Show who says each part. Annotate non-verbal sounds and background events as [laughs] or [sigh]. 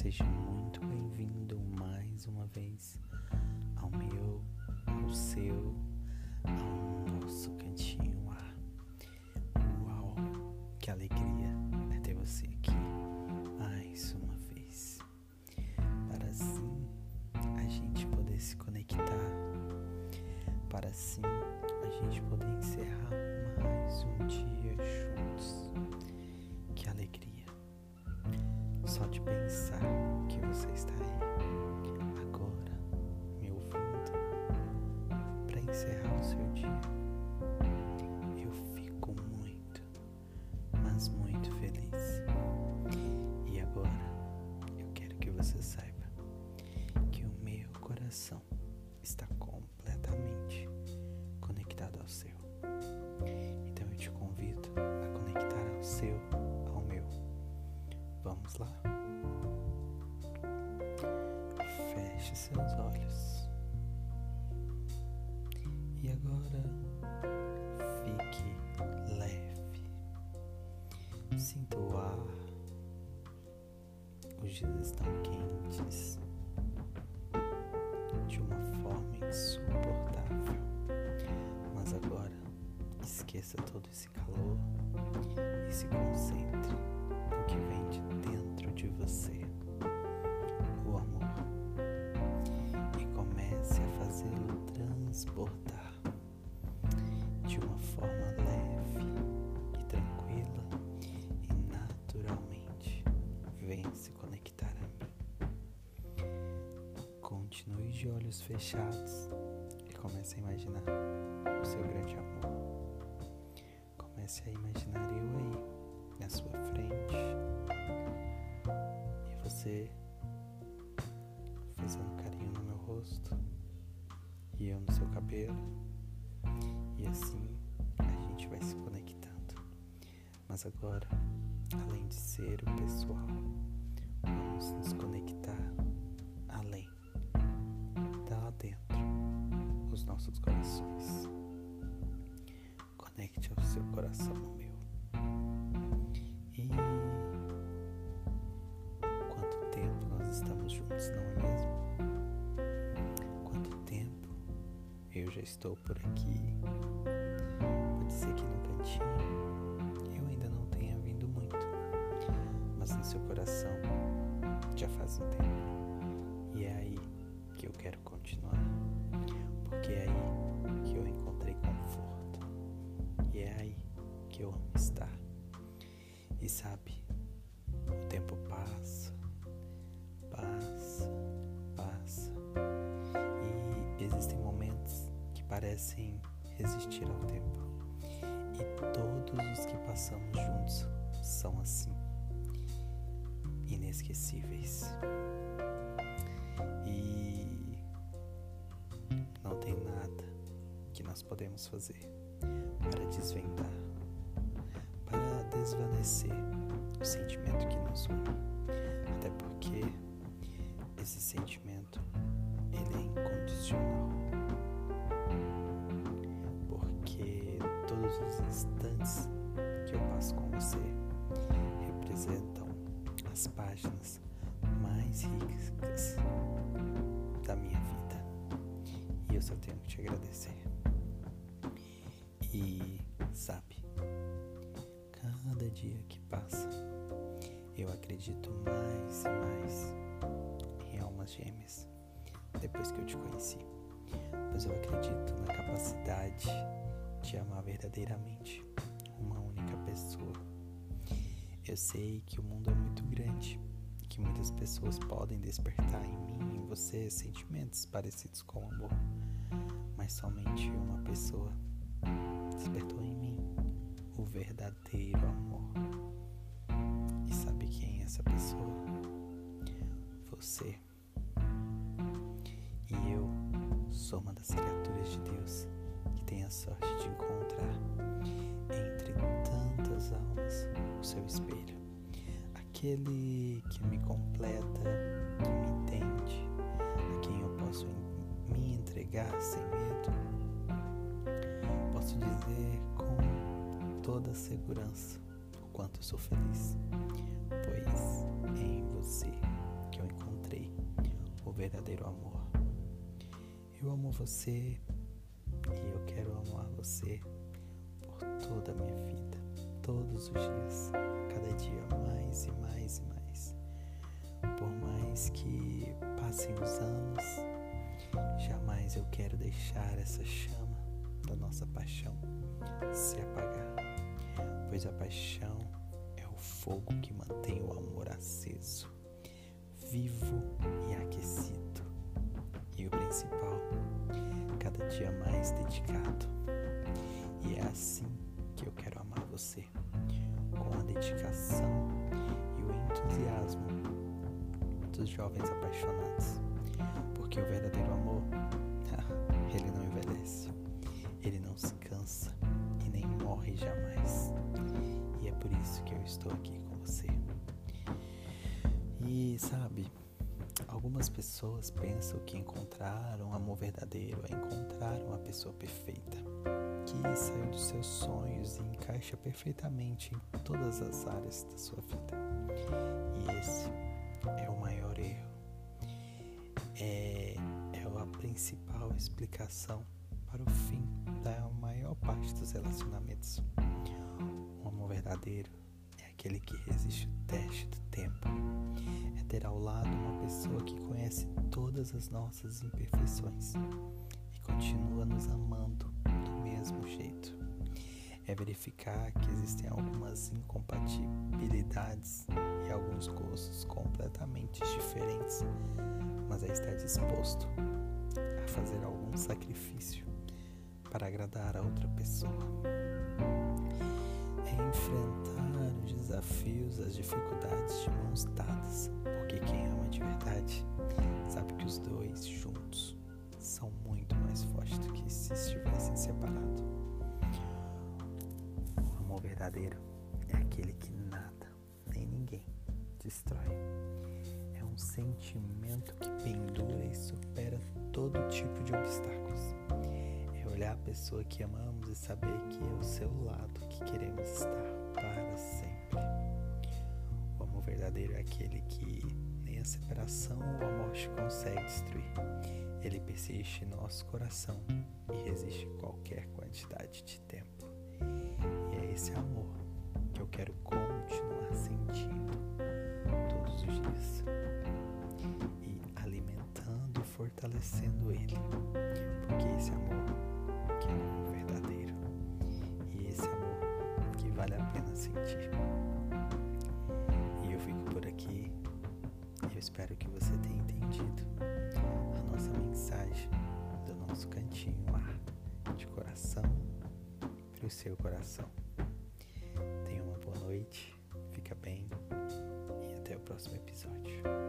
Speaker 1: Seja muito bem-vindo mais uma vez ao meu, ao seu, ao nosso cantinho lá. Uau, que alegria é ter você aqui mais uma vez. Para assim a gente poder se conectar, para assim a gente poder encerrar pensar que você está aí agora me ouvindo para encerrar o seu dia. Eu fico muito, mas muito feliz. E agora eu quero que você saiba que o meu coração está completamente conectado ao seu. Então eu te convido a conectar ao seu, ao meu. Vamos lá? Feche seus olhos. E agora fique leve. Sinta o ar. Os dias estão quentes de uma forma insuportável. Mas agora esqueça todo esse calor e se concentre no que vem de dentro de você, transportar de uma forma leve e tranquila e naturalmente. Venha se conectar a mim. Continue de olhos fechados e comece a imaginar o seu grande amor. Comece a imaginar eu aí na sua frente e você fazendo carinho no meu rosto e eu no seu cabelo e assim a gente vai se conectando. Mas agora, além de ser o pessoal, vamos nos conectar além, tá lá dentro, os nossos corações. Conecte o seu coração meu. Eu já estou por aqui? Pode ser que no cantinho eu ainda não tenha vindo muito, mas no seu coração já faz um tempo. E é aí que eu quero continuar, porque é aí que eu encontrei conforto. E é aí que eu amo estar. E sabe, o tempo passa, parecem resistir ao tempo. E todos os que passamos juntos são assim, inesquecíveis. E não tem nada que nós podemos fazer para desvendar, para desvanecer o sentimento que nos une. Até porque esse sentimento ele é incondicional. Os instantes que eu passo com você representam as páginas mais ricas da minha vida. E eu só tenho que te agradecer. E sabe, cada dia que passa, eu acredito mais e mais em almas gêmeas depois que eu te conheci. Pois eu acredito na capacidade de amar verdadeiramente uma única pessoa. Eu sei que o mundo é muito grande que muitas pessoas podem despertar em mim e em você sentimentos parecidos com o amor, mas somente uma pessoa despertou em mim o verdadeiro amor. E sabe quem é essa pessoa? Você. E eu sou uma das criaturas de Deus tem a sorte de encontrar entre tantas almas o seu espelho. Aquele que me completa, que me entende, a quem eu posso me entregar sem medo. Posso dizer com toda segurança o quanto eu sou feliz, pois é em você verdadeiro amor. Eu amo você e eu quero amar você por toda a minha vida, todos os dias, cada dia mais e mais e mais. Por mais que passem os anos, jamais eu quero deixar essa chama da nossa paixão se apagar, pois a paixão é o fogo que mantém o amor aceso, vivo e aquecido. E o principal, cada dia mais dedicado. E é assim que eu quero amar você, com a dedicação e o entusiasmo dos jovens apaixonados. Porque o verdadeiro amor, [laughs] ele não envelhece, ele não se cansa e nem morre jamais. E é por isso que eu estou aqui com você. E sabe, algumas pessoas pensam que encontraram amor verdadeiro é encontrar uma pessoa perfeita, que saiu dos seus sonhos e encaixa perfeitamente em todas as áreas da sua vida. E esse é o maior erro. É, é a principal explicação para o fim da maior parte dos relacionamentos. Um amor verdadeiro aquele que resiste o teste do tempo. É ter ao lado uma pessoa que conhece todas as nossas imperfeições e continua nos amando do mesmo jeito. É verificar que existem algumas incompatibilidades e alguns gostos completamente diferentes, mas é estar disposto a fazer algum sacrifício para agradar a outra pessoa. É enfrentar os desafios, as dificuldades de mãos dadas, porque quem ama de verdade sabe que os dois juntos são muito mais fortes do que se estivessem separados. O amor verdadeiro é aquele que nada nem ninguém destrói. É um sentimento que pendura e supera todo tipo de obstáculos olhar a pessoa que amamos e saber que é o seu lado que queremos estar para sempre. O amor verdadeiro é aquele que nem a separação ou a morte consegue destruir. Ele persiste em nosso coração e resiste qualquer quantidade de tempo. E é esse amor que eu quero continuar sentindo todos os dias e alimentando e fortalecendo ele, sentir. E eu fico por aqui. Eu espero que você tenha entendido a nossa mensagem do nosso cantinho ar de coração para o seu coração. Tenha uma boa noite, fica bem e até o próximo episódio.